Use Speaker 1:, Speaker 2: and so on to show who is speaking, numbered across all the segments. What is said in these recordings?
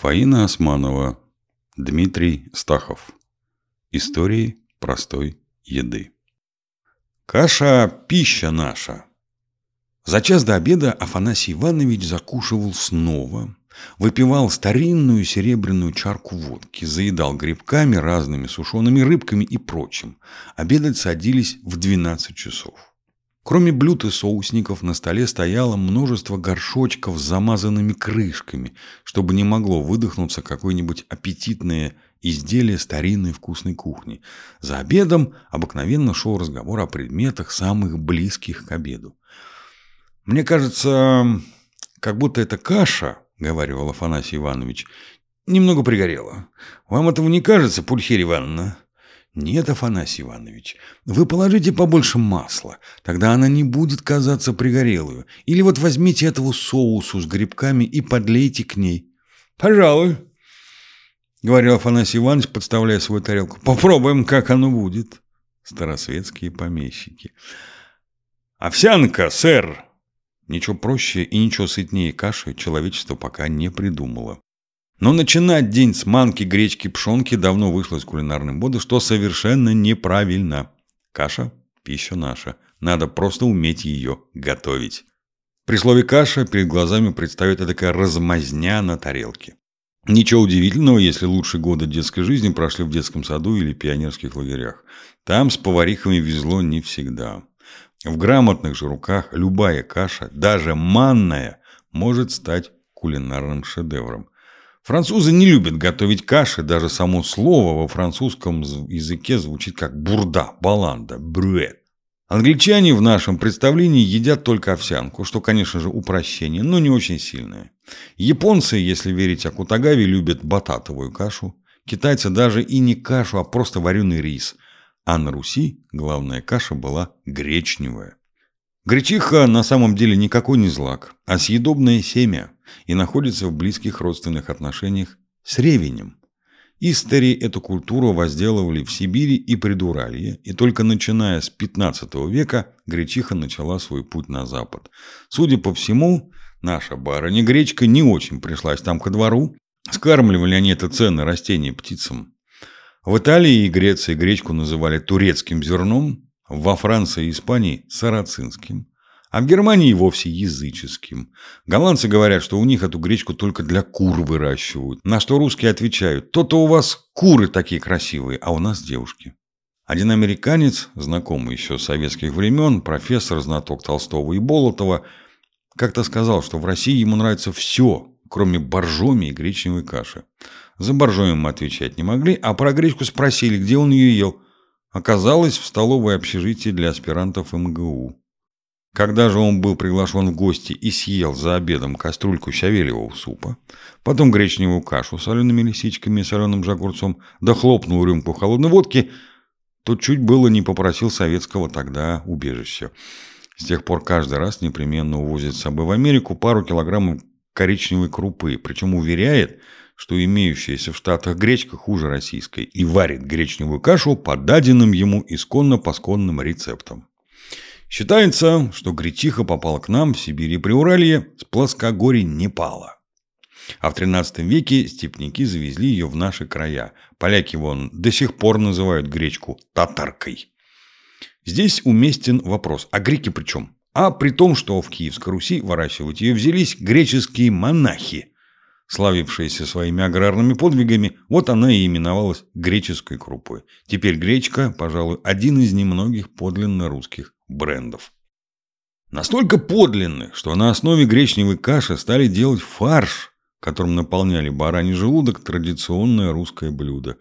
Speaker 1: Фаина Османова, Дмитрий Стахов. Истории простой еды. Каша – пища наша. За час до обеда Афанасий Иванович закушивал снова, выпивал старинную серебряную чарку водки, заедал грибками, разными сушеными рыбками и прочим. Обедать садились в 12 часов. Кроме блюд и соусников на столе стояло множество горшочков с замазанными крышками, чтобы не могло выдохнуться какое-нибудь аппетитное изделие старинной вкусной кухни. За обедом обыкновенно шел разговор о предметах, самых близких к обеду. «Мне кажется, как будто эта каша, — говорил Афанасий Иванович, — немного пригорела. Вам этого не кажется, Пульхерия Ивановна?» «Нет, Афанасий Иванович, вы положите побольше масла, тогда она не будет казаться пригорелую. Или вот возьмите этого соусу с грибками и подлейте к ней». «Пожалуй», — говорил Афанасий Иванович, подставляя свою тарелку. «Попробуем, как оно будет». Старосветские помещики. «Овсянка, сэр!» Ничего проще и ничего сытнее каши человечество пока не придумало. Но начинать день с манки, гречки, пшенки давно вышло из кулинарной моды, что совершенно неправильно. Каша – пища наша. Надо просто уметь ее готовить. При слове «каша» перед глазами предстает такая размазня на тарелке. Ничего удивительного, если лучшие годы детской жизни прошли в детском саду или пионерских лагерях. Там с поварихами везло не всегда. В грамотных же руках любая каша, даже манная, может стать кулинарным шедевром. Французы не любят готовить каши, даже само слово во французском языке звучит как бурда, баланда, брюэт. Англичане в нашем представлении едят только овсянку, что, конечно же, упрощение, но не очень сильное. Японцы, если верить Акутагаве, любят бататовую кашу. Китайцы даже и не кашу, а просто вареный рис. А на Руси главная каша была гречневая. Гречиха на самом деле никакой не злак, а съедобное семя и находится в близких родственных отношениях с ревенем. Истори эту культуру возделывали в Сибири и Придуралье, и только начиная с 15 века гречиха начала свой путь на запад. Судя по всему, наша барыня гречка не очень пришлась там ко двору. Скармливали они это ценное растение птицам. В Италии и Греции гречку называли турецким зерном, во Франции и Испании – сарацинским, а в Германии вовсе языческим. Голландцы говорят, что у них эту гречку только для кур выращивают. На что русские отвечают, то-то у вас куры такие красивые, а у нас девушки. Один американец, знакомый еще с советских времен, профессор, знаток Толстого и Болотова, как-то сказал, что в России ему нравится все, кроме боржоми и гречневой каши. За боржоми мы отвечать не могли, а про гречку спросили, где он ее ел. Оказалось, в столовой общежитии для аспирантов МГУ. Когда же он был приглашен в гости и съел за обедом кастрюльку щавелевого супа, потом гречневую кашу с солеными лисичками и соленым же огурцом, да хлопнул рюмку холодной водки, то чуть было не попросил советского тогда убежища. С тех пор каждый раз непременно увозит с собой в Америку пару килограммов коричневой крупы, причем уверяет, что имеющаяся в Штатах гречка хуже российской и варит гречневую кашу по даденным ему исконно-посконным рецептам. Считается, что гречиха попала к нам в Сибири и Приуралье с плоскогорий Непала. А в 13 веке степняки завезли ее в наши края. Поляки вон до сих пор называют гречку татаркой. Здесь уместен вопрос, а греки при чем? А при том, что в Киевской Руси выращивать ее взялись греческие монахи, славившиеся своими аграрными подвигами, вот она и именовалась греческой крупой. Теперь гречка, пожалуй, один из немногих подлинно русских брендов. Настолько подлинных, что на основе гречневой каши стали делать фарш, которым наполняли бараний желудок традиционное русское блюдо.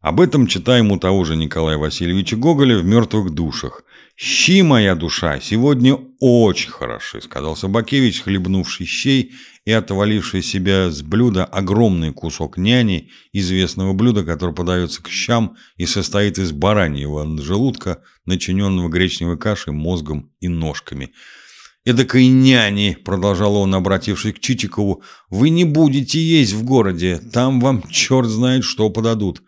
Speaker 1: Об этом читаем у того же Николая Васильевича Гоголя в «Мертвых душах». «Щи, моя душа, сегодня очень хороши», — сказал Собакевич, хлебнувший щей и отваливший себя с блюда огромный кусок няни, известного блюда, которое подается к щам и состоит из бараньего желудка, начиненного гречневой кашей, мозгом и ножками. «Эдакой няни», — продолжал он, обратившись к Чичикову, — «вы не будете есть в городе, там вам черт знает что подадут».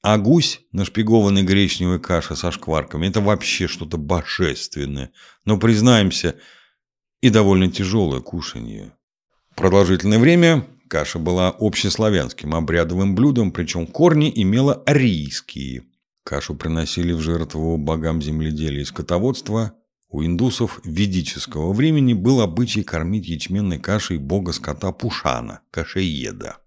Speaker 1: А гусь, нашпигованный гречневой кашей со шкварками, это вообще что-то божественное. Но, признаемся, и довольно тяжелое кушанье. Продолжительное время Каша была общеславянским обрядовым блюдом, причем корни имела арийские. Кашу приносили в жертву богам земледелия и скотоводства. У индусов ведического времени был обычай кормить ячменной кашей бога скота Пушана, кашееда.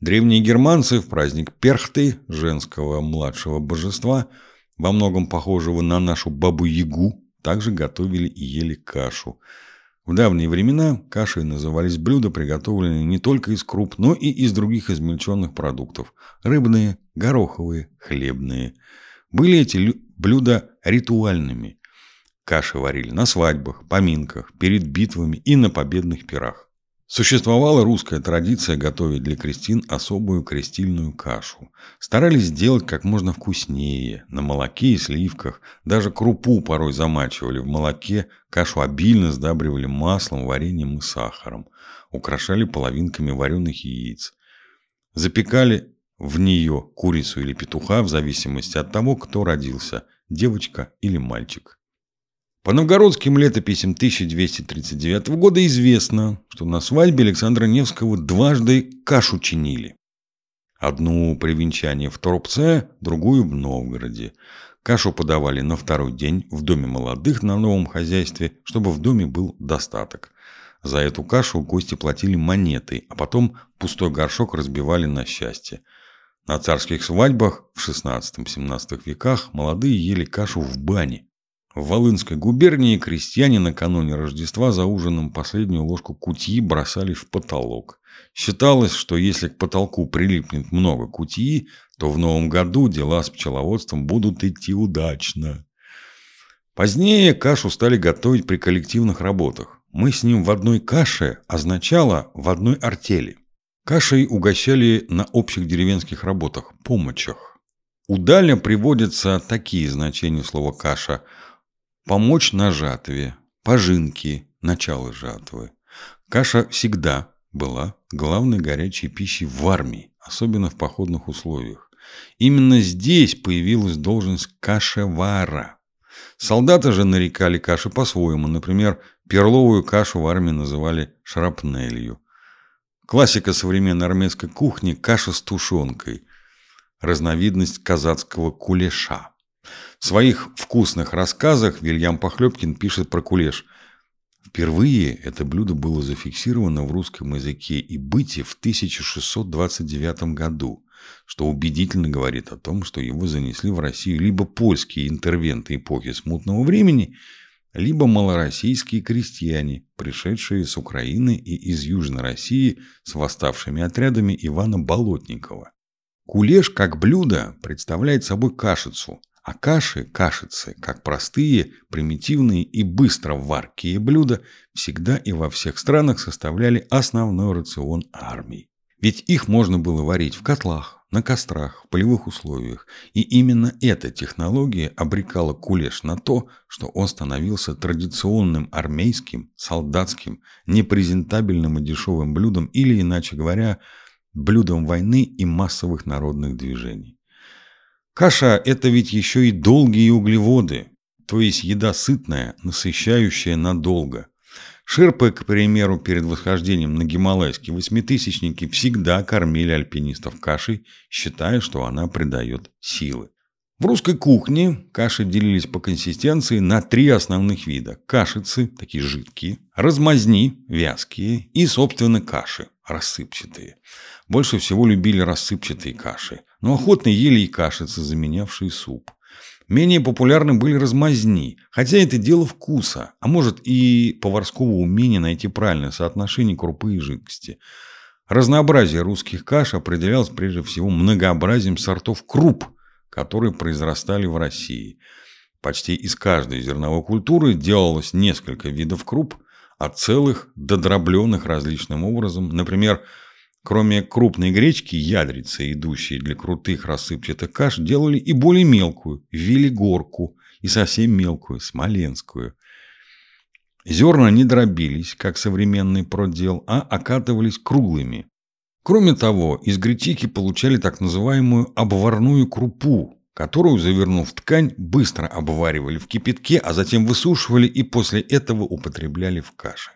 Speaker 1: Древние германцы в праздник Перхты, женского младшего божества, во многом похожего на нашу бабу-ягу, также готовили и ели кашу. В давние времена кашей назывались блюда, приготовленные не только из круп, но и из других измельченных продуктов – рыбные, гороховые, хлебные. Были эти блюда ритуальными. Каши варили на свадьбах, поминках, перед битвами и на победных пирах. Существовала русская традиция готовить для крестин особую крестильную кашу. Старались сделать как можно вкуснее, на молоке и сливках. Даже крупу порой замачивали в молоке, кашу обильно сдабривали маслом, вареньем и сахаром. Украшали половинками вареных яиц. Запекали в нее курицу или петуха в зависимости от того, кто родился – девочка или мальчик. По новгородским летописям 1239 года известно, что на свадьбе Александра Невского дважды кашу чинили. Одну при венчании в Торопце, другую в Новгороде. Кашу подавали на второй день в доме молодых на новом хозяйстве, чтобы в доме был достаток. За эту кашу гости платили монетой, а потом пустой горшок разбивали на счастье. На царских свадьбах в XVI-XVII веках молодые ели кашу в бане. В Волынской губернии крестьяне накануне Рождества за ужином последнюю ложку кутьи бросали в потолок. Считалось, что если к потолку прилипнет много кутьи, то в новом году дела с пчеловодством будут идти удачно. Позднее кашу стали готовить при коллективных работах. Мы с ним в одной каше означало в одной артели. Кашей угощали на общих деревенских работах, помощах. У Даля приводятся такие значения слова «каша» – Помочь на жатве, пожинки, начало жатвы. Каша всегда была главной горячей пищей в армии, особенно в походных условиях. Именно здесь появилась должность кашевара. Солдаты же нарекали каши по-своему. Например, перловую кашу в армии называли шрапнелью. Классика современной армейской кухни – каша с тушенкой. Разновидность казацкого кулеша – в своих вкусных рассказах Вильям Похлебкин пишет про кулеш. Впервые это блюдо было зафиксировано в русском языке и быте в 1629 году, что убедительно говорит о том, что его занесли в Россию либо польские интервенты эпохи смутного времени, либо малороссийские крестьяне, пришедшие с Украины и из Южной России с восставшими отрядами Ивана Болотникова. Кулеш как блюдо представляет собой кашицу – а каши, кашицы, как простые, примитивные и быстро варкие блюда, всегда и во всех странах составляли основной рацион армии. Ведь их можно было варить в котлах, на кострах, в полевых условиях. И именно эта технология обрекала кулеш на то, что он становился традиционным армейским, солдатским, непрезентабельным и дешевым блюдом или, иначе говоря, блюдом войны и массовых народных движений. Каша – это ведь еще и долгие углеводы, то есть еда сытная, насыщающая надолго. Шерпы, к примеру, перед восхождением на гималайские восьмитысячники всегда кормили альпинистов кашей, считая, что она придает силы. В русской кухне каши делились по консистенции на три основных вида. Кашицы, такие жидкие, размазни, вязкие и, собственно, каши, рассыпчатые. Больше всего любили рассыпчатые каши, но охотно ели и кашицы, заменявшие суп. Менее популярны были размазни, хотя это дело вкуса, а может и поварского умения найти правильное соотношение крупы и жидкости. Разнообразие русских каш определялось прежде всего многообразием сортов круп, которые произрастали в России. Почти из каждой зерновой культуры делалось несколько видов круп, от целых до дробленных различным образом. Например, Кроме крупной гречки, ядрицы, идущие для крутых рассыпчатых каш, делали и более мелкую, велигорку, и совсем мелкую, смоленскую. Зерна не дробились, как современный продел, а окатывались круглыми. Кроме того, из гречики получали так называемую обварную крупу, которую, завернув в ткань, быстро обваривали в кипятке, а затем высушивали и после этого употребляли в каше.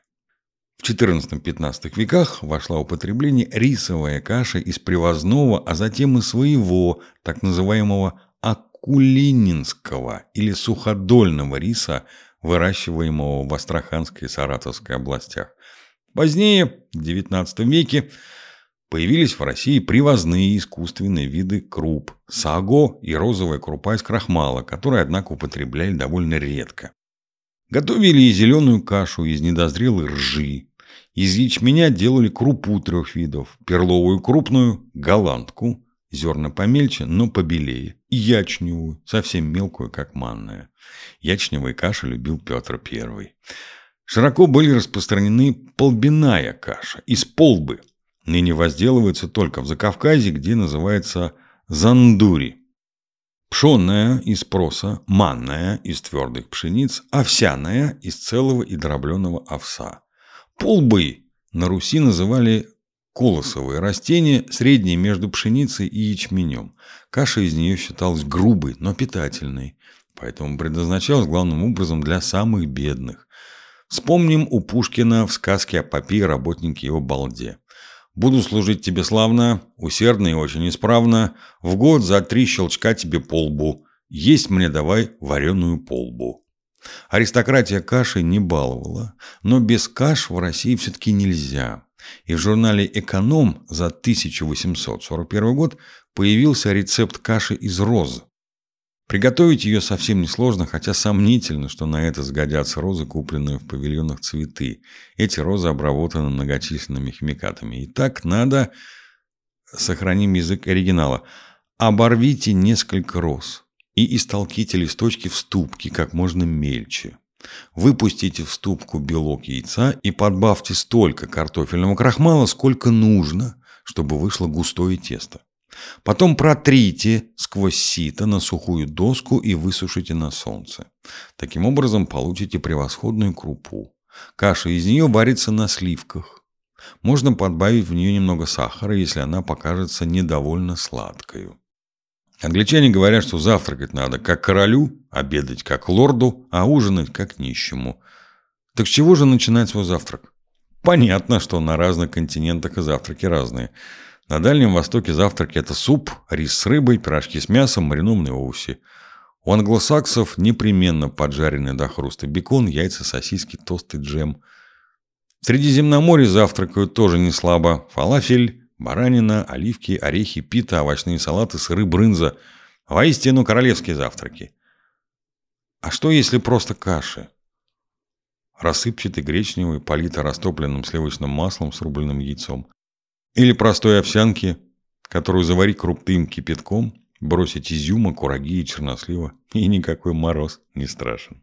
Speaker 1: В XIV-XV веках вошла в употребление рисовая каша из привозного, а затем и своего, так называемого акулининского или суходольного риса, выращиваемого в Астраханской и Саратовской областях. Позднее, в XIX веке, появились в России привозные искусственные виды круп – саго и розовая крупа из крахмала, которые, однако, употребляли довольно редко. Готовили и зеленую кашу из недозрелой ржи. Из ячменя делали крупу трех видов – перловую крупную, голландку, зерна помельче, но побелее, и ячневую, совсем мелкую, как манная. Ячневые каши любил Петр I. Широко были распространены полбиная каша из полбы. Ныне возделывается только в Закавказье, где называется зандури. Пшенная из проса, манная из твердых пшениц, овсяная из целого и дробленого овса. Полбы на Руси называли колосовые растения, средние между пшеницей и ячменем. Каша из нее считалась грубой, но питательной, поэтому предназначалась главным образом для самых бедных. Вспомним у Пушкина в сказке о попе и работнике его балде. «Буду служить тебе славно, усердно и очень исправно, в год за три щелчка тебе полбу, есть мне давай вареную полбу». Аристократия кашей не баловала, но без каш в России все-таки нельзя. И в журнале «Эконом» за 1841 год появился рецепт каши из роз. Приготовить ее совсем несложно, хотя сомнительно, что на это сгодятся розы, купленные в павильонах цветы. Эти розы обработаны многочисленными химикатами. Итак, надо, сохраним язык оригинала, оборвите несколько роз и истолките листочки в ступке как можно мельче. Выпустите в ступку белок яйца и подбавьте столько картофельного крахмала, сколько нужно, чтобы вышло густое тесто. Потом протрите сквозь сито на сухую доску и высушите на солнце. Таким образом получите превосходную крупу. Каша из нее варится на сливках. Можно подбавить в нее немного сахара, если она покажется недовольно сладкой. Англичане говорят, что завтракать надо как королю, обедать как лорду, а ужинать как нищему. Так с чего же начинать свой завтрак? Понятно, что на разных континентах и завтраки разные – на Дальнем Востоке завтраки – это суп, рис с рыбой, пирожки с мясом, маринованные овощи. У англосаксов непременно поджаренный до хруста бекон, яйца, сосиски, тост и джем. В Средиземноморье завтракают тоже не слабо. Фалафель, баранина, оливки, орехи, пита, овощные салаты, сыры, брынза. Воистину королевские завтраки. А что если просто каши? Рассыпчатый гречневый, политый растопленным сливочным маслом с рубленным яйцом. Или простой овсянки, которую заварить крупным кипятком, бросить изюма, кураги и чернослива, и никакой мороз не страшен.